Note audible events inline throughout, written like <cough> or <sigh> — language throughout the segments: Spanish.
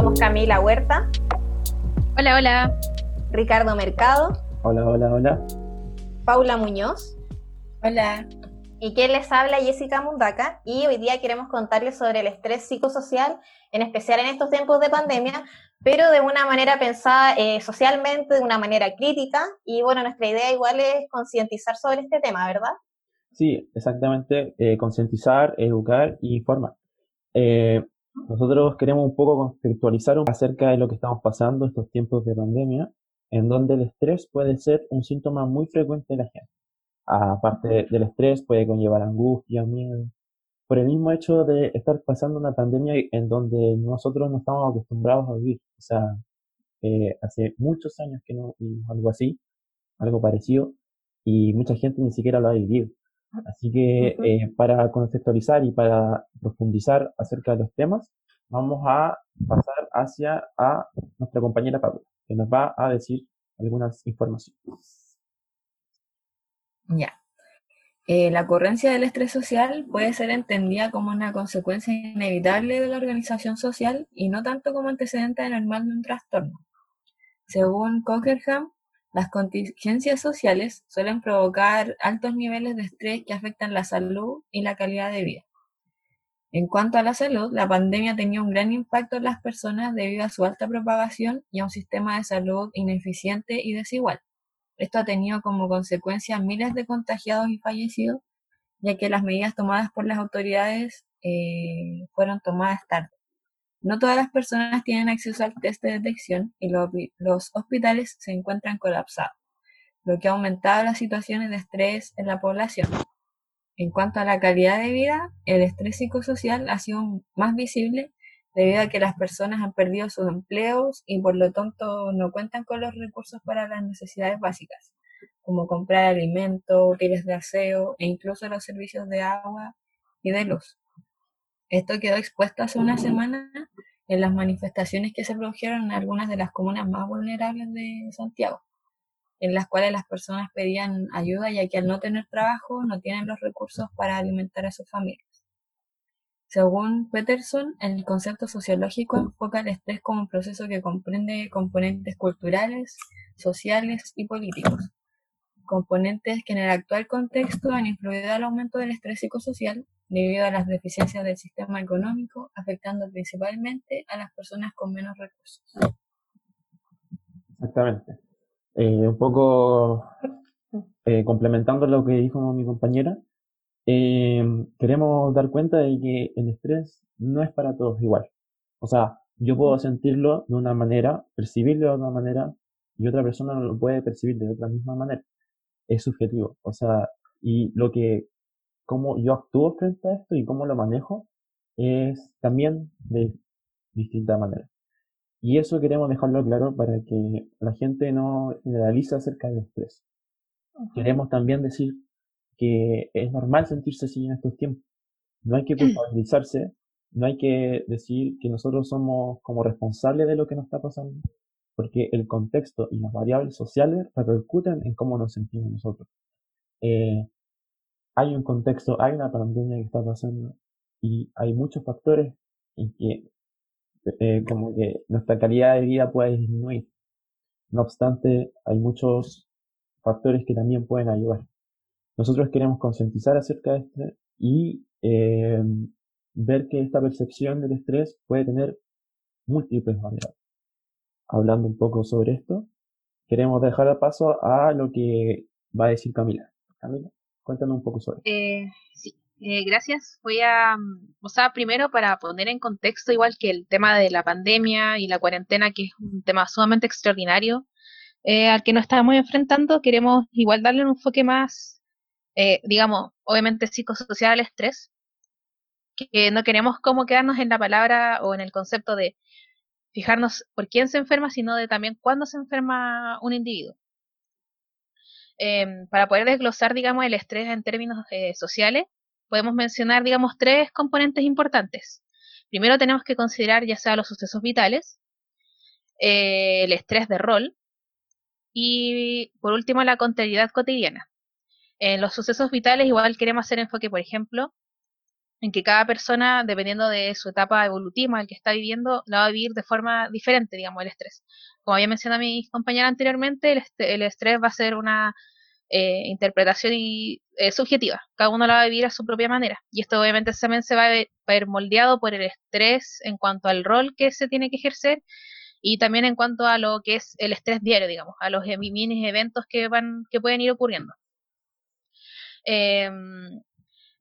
Somos Camila Huerta. Hola, hola. Ricardo Mercado. Hola, hola, hola. Paula Muñoz. Hola. Y quien les habla, Jessica Mundaca. Y hoy día queremos contarles sobre el estrés psicosocial, en especial en estos tiempos de pandemia, pero de una manera pensada eh, socialmente, de una manera crítica. Y bueno, nuestra idea igual es concientizar sobre este tema, ¿verdad? Sí, exactamente, eh, concientizar, educar y informar. Eh, nosotros queremos un poco contextualizar acerca de lo que estamos pasando estos tiempos de pandemia, en donde el estrés puede ser un síntoma muy frecuente de la gente. Aparte del estrés, puede conllevar angustia, miedo, por el mismo hecho de estar pasando una pandemia en donde nosotros no estamos acostumbrados a vivir. O sea, eh, hace muchos años que no vivimos algo así, algo parecido, y mucha gente ni siquiera lo ha vivido. Así que eh, para conceptualizar y para profundizar acerca de los temas, vamos a pasar hacia a nuestra compañera Paula, que nos va a decir algunas informaciones. Ya. Eh, la ocurrencia del estrés social puede ser entendida como una consecuencia inevitable de la organización social y no tanto como antecedente normal de un trastorno. Según Cockerham, las contingencias sociales suelen provocar altos niveles de estrés que afectan la salud y la calidad de vida. En cuanto a la salud, la pandemia tenía un gran impacto en las personas debido a su alta propagación y a un sistema de salud ineficiente y desigual. Esto ha tenido como consecuencia miles de contagiados y fallecidos, ya que las medidas tomadas por las autoridades eh, fueron tomadas tarde. No todas las personas tienen acceso al test de detección y los hospitales se encuentran colapsados, lo que ha aumentado las situaciones de estrés en la población. En cuanto a la calidad de vida, el estrés psicosocial ha sido más visible debido a que las personas han perdido sus empleos y por lo tanto no cuentan con los recursos para las necesidades básicas, como comprar alimentos, útiles de aseo e incluso los servicios de agua y de luz. Esto quedó expuesto hace una semana en las manifestaciones que se produjeron en algunas de las comunas más vulnerables de Santiago, en las cuales las personas pedían ayuda ya que al no tener trabajo no tienen los recursos para alimentar a sus familias. Según Peterson, el concepto sociológico enfoca el estrés como un proceso que comprende componentes culturales, sociales y políticos, componentes que en el actual contexto han influido al aumento del estrés psicosocial debido a las deficiencias del sistema económico, afectando principalmente a las personas con menos recursos. Exactamente. Eh, un poco eh, complementando lo que dijo mi compañera, eh, queremos dar cuenta de que el estrés no es para todos igual. O sea, yo puedo sentirlo de una manera, percibirlo de una manera, y otra persona no lo puede percibir de otra misma manera. Es subjetivo. O sea, y lo que cómo yo actúo frente a esto y cómo lo manejo es también de distinta manera. Y eso queremos dejarlo claro para que la gente no generalice acerca del estrés. Queremos también decir que es normal sentirse así en estos tiempos. No hay que <clears throat> culpabilizarse, no hay que decir que nosotros somos como responsables de lo que nos está pasando, porque el contexto y las variables sociales repercuten en cómo nos sentimos nosotros. Eh, hay un contexto, hay una pandemia que está pasando y hay muchos factores en que eh, como que nuestra calidad de vida puede disminuir. No obstante, hay muchos factores que también pueden ayudar. Nosotros queremos concientizar acerca de esto y eh, ver que esta percepción del estrés puede tener múltiples variables. Hablando un poco sobre esto, queremos dejar paso a lo que va a decir Camila. Camila. Cuéntanos un poco sobre. Eh, sí, eh, gracias. Voy a, mm, o sea, primero para poner en contexto, igual que el tema de la pandemia y la cuarentena, que es un tema sumamente extraordinario, eh, al que nos estamos enfrentando, queremos igual darle un enfoque más, digamos, obviamente psicosocial al estrés, que no queremos como quedarnos en la palabra o en el concepto de fijarnos por quién se enferma, sino de también cuándo se enferma un individuo. Em, para poder desglosar, digamos, el estrés en términos eh, sociales, podemos mencionar, digamos, tres componentes importantes. Primero tenemos que considerar ya sea los sucesos vitales, eh, el estrés de rol y por último la contrariedad cotidiana. En los sucesos vitales igual queremos hacer enfoque, por ejemplo, en que cada persona, dependiendo de su etapa evolutiva, el que está viviendo, la va a vivir de forma diferente, digamos, el estrés. Como había mencionado mi compañera anteriormente, el, estrés va a ser una eh, interpretación y, eh, subjetiva. Cada uno la va a vivir a su propia manera. Y esto obviamente también se va a ver moldeado por el estrés en cuanto al rol que se tiene que ejercer y también en cuanto a lo que es el estrés diario, digamos, a los mini eventos que, van, que pueden ir ocurriendo. Em,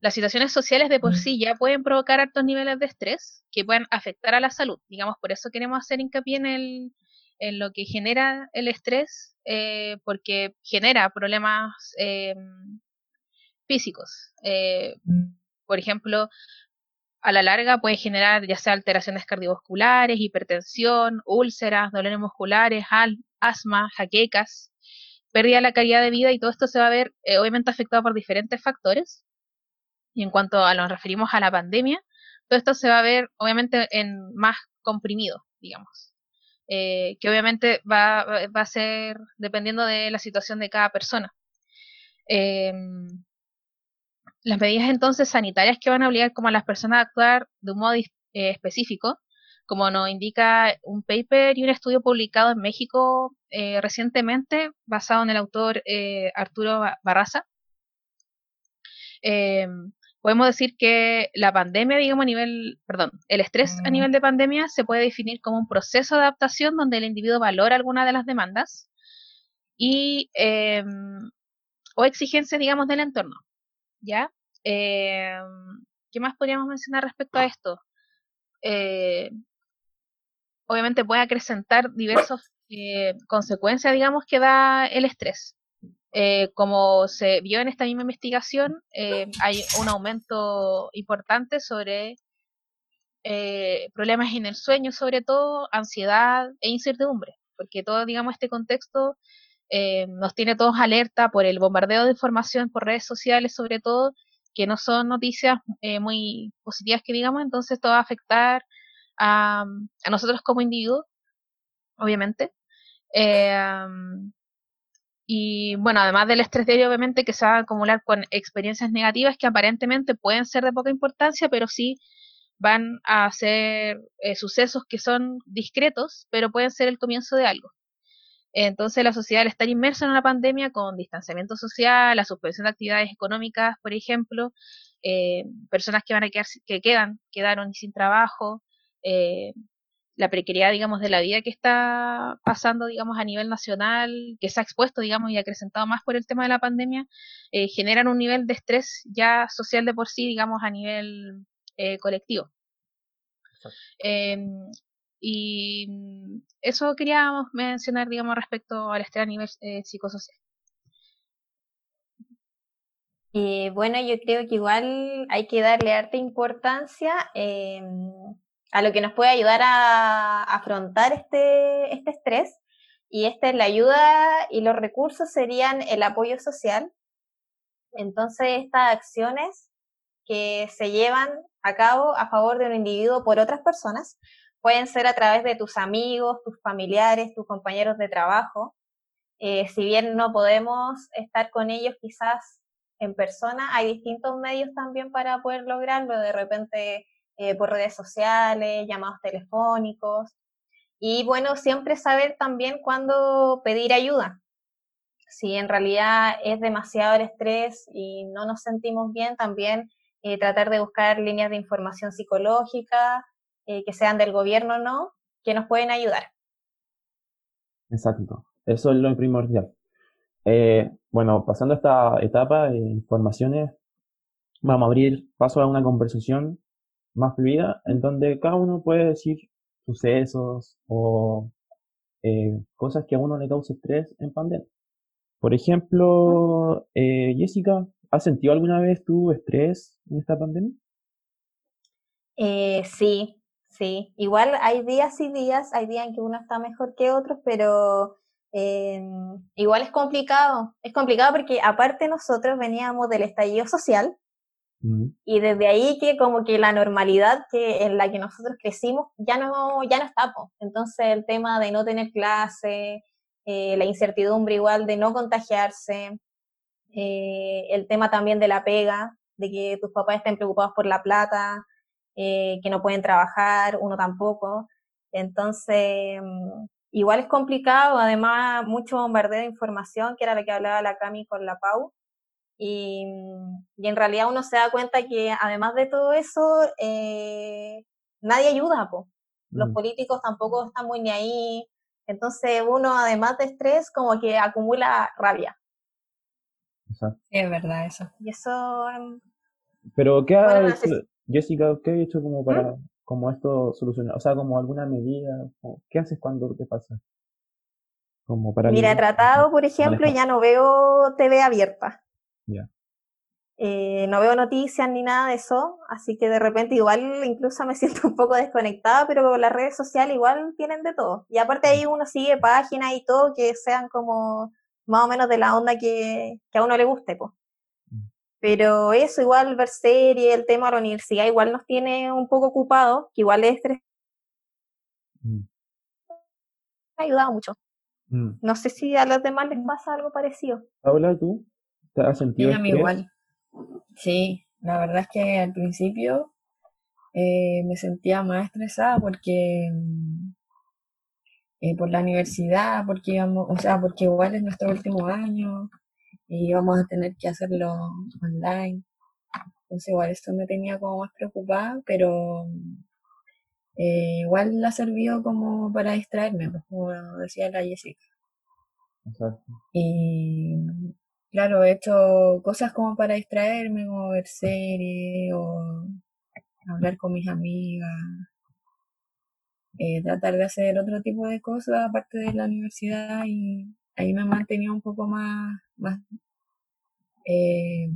las situaciones sociales de por mm. sí ya pueden provocar altos niveles de estrés que pueden afectar a la salud. Digamos, por eso queremos hacer hincapié en, el, en lo que genera el estrés, eh, porque genera problemas em, físicos. Eh, mm. por ejemplo, a la larga puede generar ya sea alteraciones cardiovasculares, hipertensión, úlceras, dolores musculares, asma, jaquecas, pérdida de la calidad de vida y todo esto se va a ver eh, obviamente afectado por diferentes factores. Y en cuanto a nos referimos a la pandemia, todo esto se va a ver obviamente en más comprimido, digamos. Eh, que obviamente va, a ser dependiendo de la situación de cada persona. Em, las medidas entonces sanitarias que van a obligar como a las personas a actuar de un modo eh, específico, como nos indica un paper y un estudio publicado en México eh, recientemente, basado en el autor eh, Arturo Barraza. Podemos decir que la pandemia, digamos, a nivel, perdón, el estrés a mm. nivel de pandemia se puede definir como un proceso de adaptación donde el individuo valora alguna de las demandas y o exigencias, digamos, del entorno. ¿ya? Eh, ¿Qué más podríamos mencionar respecto a esto? Eh, obviamente puede acrecentar diversas eh, consecuencias, digamos, que da el estrés. Como se vio en esta misma investigación, hay un aumento importante sobre problemas en el sueño, sobre todo ansiedad e incertidumbre, porque todo, digamos, este contexto eh, nos tiene todos alerta por el bombardeo de información por redes sociales, sobre todo, que no son noticias eh, muy positivas que digamos, entonces esto va a afectar a, nosotros como individuos, obviamente. Eh, y bueno, además del estrés diario, obviamente, que se va a acumular con experiencias negativas que aparentemente pueden ser de poca importancia, pero sí van a ser sucesos que son discretos, pero pueden ser el comienzo de algo. Entonces la sociedad al estar inmersa en una pandemia con distanciamiento social, la suspensión de actividades económicas, por ejemplo, eh, personas que van a quedar, que quedan, quedaron sin trabajo, eh, la precariedad, digamos, de la vida que está pasando, digamos, a nivel nacional, que se ha expuesto, digamos, y acrecentado más por el tema de la pandemia, eh, generan un nivel de estrés ya social de por sí, digamos, a nivel colectivo. Y mm, eso queríamos mencionar, digamos, respecto al estrés a nivel eh, psicosocial. Y bueno, yo creo que igual hay que darle harta importancia em, a lo que nos puede ayudar a afrontar este, este estrés. Y esta es la ayuda y los recursos serían el apoyo social. Entonces, estas acciones que se llevan a cabo a favor de un individuo por otras personas Pueden ser a través de tus amigos, tus familiares, tus compañeros de trabajo. Eh, si bien no podemos estar con ellos quizás en persona, hay distintos medios también para poder lograrlo, de repente eh, por redes sociales, llamados telefónicos. Y bueno, siempre saber también cuándo pedir ayuda. Si en realidad es demasiado el estrés y no nos sentimos bien, también eh, tratar de buscar líneas de información psicológica eh, que sean del gobierno o no, que nos pueden ayudar. Exacto, eso es lo primordial. Eh, bueno, pasando esta etapa de informaciones, vamos a abrir paso a una conversación más fluida en donde cada uno puede decir sucesos o eh, cosas que a uno le causa estrés en pandemia. Por ejemplo, Jessica, ¿has sentido alguna vez tu estrés en esta pandemia? sí, Sí, igual hay días y días, hay días en que uno está mejor que otros, pero eh, igual es complicado. Es complicado porque aparte nosotros veníamos del estallido social y desde ahí que como que la normalidad que en la que nosotros crecimos ya no ya no está. Entonces el tema de no tener clase, eh, la incertidumbre igual de no contagiarse, eh, el tema también de la pega, de que tus papás estén preocupados por la plata, eh, que no pueden trabajar, uno tampoco. Entonces, mm, igual es complicado, además mucho bombardeo de información, que era lo que hablaba la Cami con la Pau. Y, y en realidad uno se da cuenta que además de todo eso, eh, nadie ayuda, po. Los Mm. políticos tampoco están muy ni ahí. Entonces uno, además de estrés, como que acumula rabia. Exacto. Es verdad eso. Y eso, em, Pero, ¿qué ha hecho, Jessica, qué ha hecho como para, como esto solucionar? O sea, como alguna medida, o ¿qué haces cuando te pasa? Como para mira, he tratado, por ejemplo, manejar. ya no veo TV abierta. Eh, no veo noticias ni nada de eso, así que de repente igual incluso me <laughs> siento un poco desconectada, pero las redes sociales igual tienen de todo. Y aparte ahí uno sigue páginas y todo que sean como más o menos de la onda que, que a uno le guste, pues. Mm. Pero eso, igual ver series, el tema de la universidad igual nos tiene un poco ocupados, que igual es estrés, Mm, ha ayudado mucho. mm. No sé si a los demás les pasa algo parecido. Paula, ¿tú? ¿Te has sentido igual. Sí, la verdad es que al principio eh, me sentía más estresada porque mm, eh, por la universidad, porque íbamos, o sea, porque igual es nuestro último año y íbamos a tener que hacerlo online. Entonces igual esto me tenía como más preocupada, pero eh, igual ha servido como para distraerme, pues, como decía la Jessica. Exacto. Y claro, he hecho cosas como para distraerme, como ver series o hablar con mis amigas, eh, tratar de hacer otro tipo de cosas aparte de la universidad y ahí me mantenía un poco más, más eh,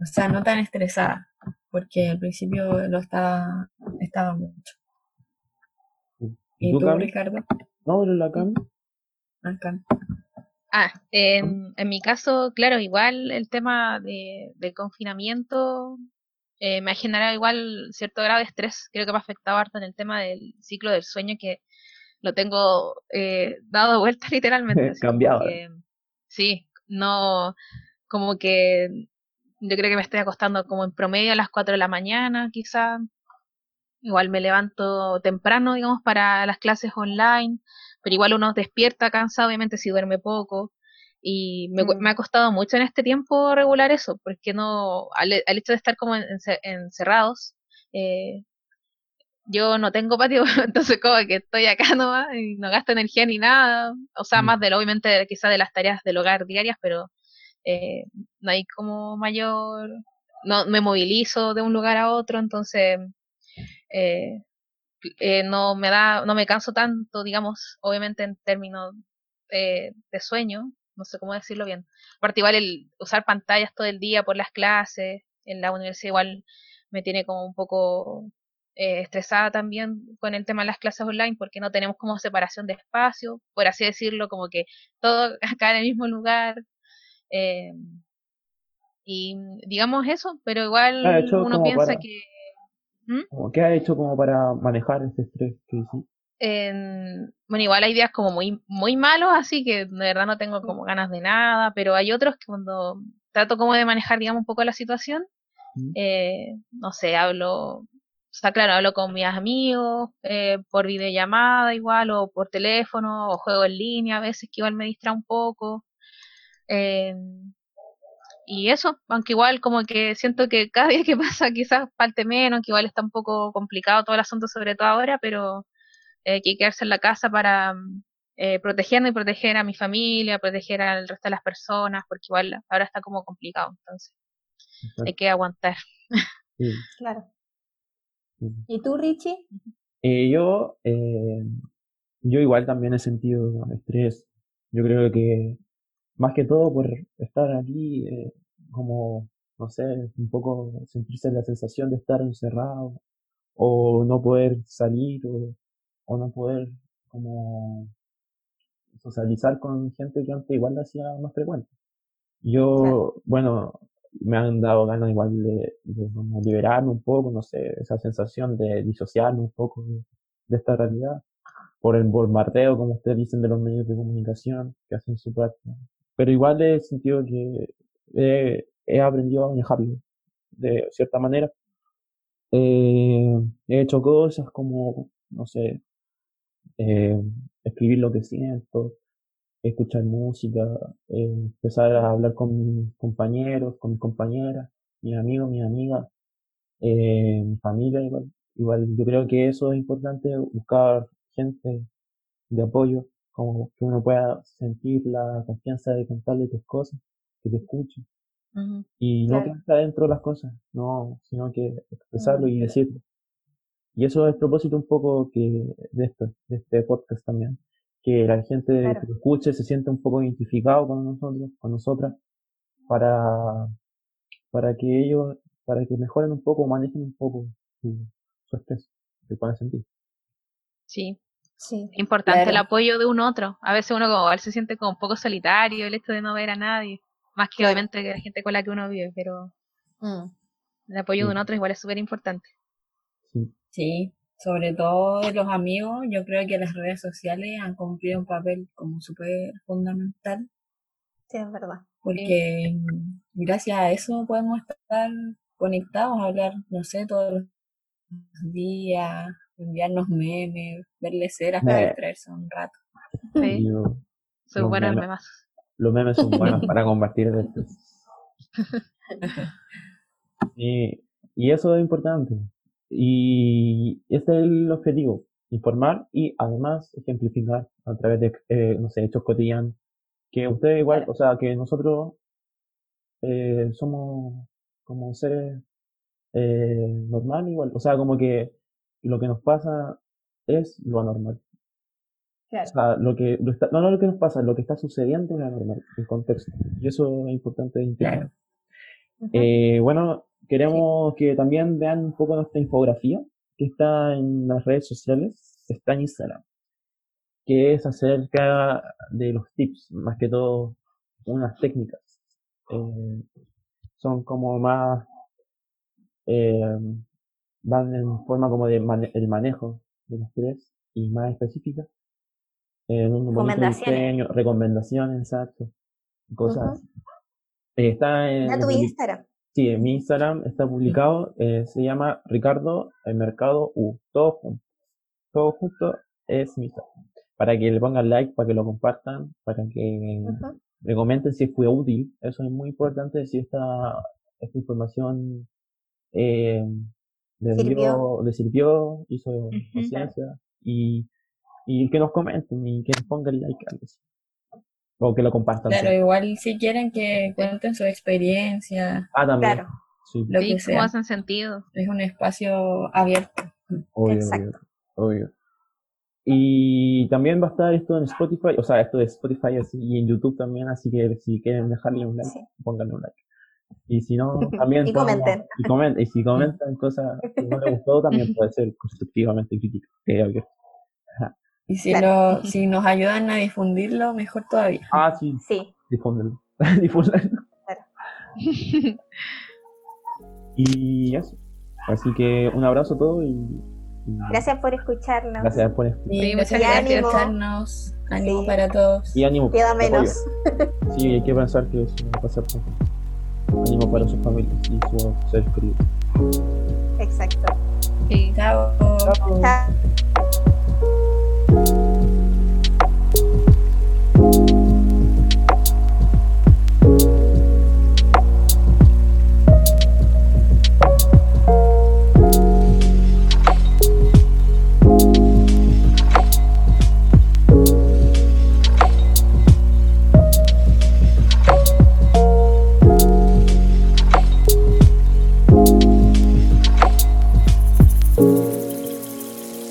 o sea, no tan estresada, porque al principio lo estaba, estaba mucho. ¿Y tú? Ricardo? No, pero la Cami. Ah, en, en mi caso, claro, igual el tema de, del confinamiento eh, me ha generado igual cierto grado de estrés. Creo que me ha afectado harto en el tema del ciclo del sueño que lo tengo eh, dado vuelta <laughs> literalmente. Cambiado. que, sí, no, como que yo creo que me estoy acostando como en promedio a las 4 de la mañana, quizá. Igual me levanto temprano, digamos, para las clases online, pero igual uno despierta cansado, obviamente, si duerme poco. Y me, Mm. me ha costado mucho en este tiempo regular eso, porque no, al, al hecho de estar como en- ence- encerrados, eh, yo no tengo patio, <laughs> entonces como que estoy acá nomás y no gasto energía ni nada, o sea, Mm. más de lo, obviamente, de- quizá de las tareas del hogar diarias, pero eh, no hay como mayor, no me movilizo de un lugar a otro, entonces eh, eh, no me da, no me canso tanto, digamos, obviamente en términos eh, de sueño, no sé cómo decirlo bien. Aparte igual el usar pantallas todo el día por las clases, en la universidad igual me tiene como un poco eh, estresada también con el tema de las clases online porque no tenemos como separación de espacio, por así decirlo, como que todo <laughs> acá en el mismo lugar. eh, y digamos eso, pero igual Ah, uno piensa para- que... ¿Mm? Como, ¿Qué has hecho como para manejar este estrés que en- bueno, igual hay días como muy, muy malos, así que de verdad no tengo como ganas de nada, pero hay otros que cuando trato como de manejar, digamos, un poco la situación, ¿Mm? eh, no sé, hablo, o sea, claro, hablo con mis amigos, eh, por videollamada igual, o por teléfono, o juego en línea a veces, que igual me distrae un poco. eh, y eso, aunque igual como que siento que cada <laughs> día que pasa quizás falte menos, que igual está un poco complicado todo el asunto, sobre todo ahora, pero eh, que hay que quedarse en la casa para mm, eh, protegerme y proteger a mi familia, proteger al resto de las personas, porque igual ahora está como complicado, entonces hay que aguantar. Sí, Claro. sí. ¿Y tú, Richie? Eh, yo, eh, yo igual también he sentido estrés. Yo creo que más que todo por estar aquí, eh, como, no sé, un poco sentirse la sensación de estar encerrado o no poder salir o, o no poder como socializar con gente que antes igual lo hacía más frecuente. Yo, Claro. bueno, me han dado ganas igual de, de como liberarme un poco, no sé, esa sensación de disociarme un poco de, de esta realidad, por el bombardeo, como ustedes dicen, de los medios de comunicación que hacen su práctica. Pero igual he sentido que he, aprendido a manejarlo. de cierta manera. Eh, he hecho cosas como, no sé, eh, escribir lo que siento, escuchar música, eh, empezar a hablar con mis compañeros, con mis compañeras, mis amigos, mis amigas, eh, mi familia igual. Igual yo creo que eso es importante, buscar gente de apoyo, como que uno pueda sentir la confianza de contarle tus cosas, que te escuche. Y no Claro. quedarte adentro de las cosas, no, sino que expresarlo Mm. y decirlo. Y eso es el propósito un poco que de esto, de este podcast también. Que la gente Claro. que lo escuche se sienta un poco identificado con nosotros, con nosotras, para, para que ellos, para que mejoren un poco, manejen un poco su, su estrés, que puedan sentir. Sí, Sí. importante el apoyo de un otro. A veces uno como igual se siente como un poco solitario el hecho de no ver a nadie. Más que Claro. obviamente que la gente con la que uno vive, pero Mm. el apoyo de un otro igual es súper importante. Sí, Sí, sobre todo de los amigos, yo creo que las redes sociales han cumplido un papel como súper fundamental, Sí, es verdad. porque gracias a eso podemos estar conectados, hablar, no sé, todos los días, enviarnos memes, verle ceras para distraerse un rato. Sí, yo- son buenos memes. los memes son buenos <laughs> para combatir estrés. Y, y eso es importante. Y este es el objetivo, informar y además ejemplificar a través de, eh, no sé, hechos cotidianos. Que ustedes igual, o sea, que nosotros eh, somos como seres eh, normales igual. O sea, como que lo que nos pasa es lo anormal. Claro. O sea, lo que, lo está- no, no lo que nos pasa, lo que está sucediendo es lo anormal, el contexto. Y eso es importante identificar. Claro. Ujú. Eh, bueno, queremos que también vean un poco nuestra infografía que está en las redes sociales, está en Instagram, que es acerca de los tips, más que todo unas técnicas. Eh, son como más, eh, van en forma como de mane- el manejo del estrés y más específicas. En un bonito Recomendaciones. diseño, recomendaciones, exacto, cosas. Eh, está en, tu Instagram. Sí, en mi Instagram está publicado, eh, se llama Ricardo el Mercado U, todo junto. Todo junto es mi Instagram. Para que le pongan like, para que lo compartan, para que Ujú. me comenten si fue útil. Eso es muy importante, si esta, esta información eh, le Sirvió. dio- le sirvió, hizo conciencia y, y que nos comenten y que nos pongan like así. O que lo compartan. Claro, igual si quieren que cuenten su experiencia, Ah, también. Claro. Sí, lo Sí, que cómo sea, hacen sentido. es un espacio abierto. Obvio, Exacto. obvio, obvio. Y también va a estar esto en Spotify, o sea, esto de Spotify así, y en YouTube también, así que si quieren dejarle un like, Sí. pónganle un like. Y si no, <laughs> también Y comenten. Y, comen- y si comentan cosas que no les gustó, también puede ser constructivamente crítica. Y si, Claro. lo, si nos ayudan a difundirlo, mejor todavía. Ah, sí, Sí. difúndenlo. <laughs> Difúndanlo. Y eso. Así que un abrazo a todos y, y Gracias por escucharnos. gracias por escuchar. Y Sí, muchas gracias por escucharnos. Ánimo Sí. para todos. Y ánimo. Queda menos. Sí, hay que pensar que eso va a pasar pronto. Ánimo para sus familias y sus seres queridos. Exacto. Sí. Chao. Chao.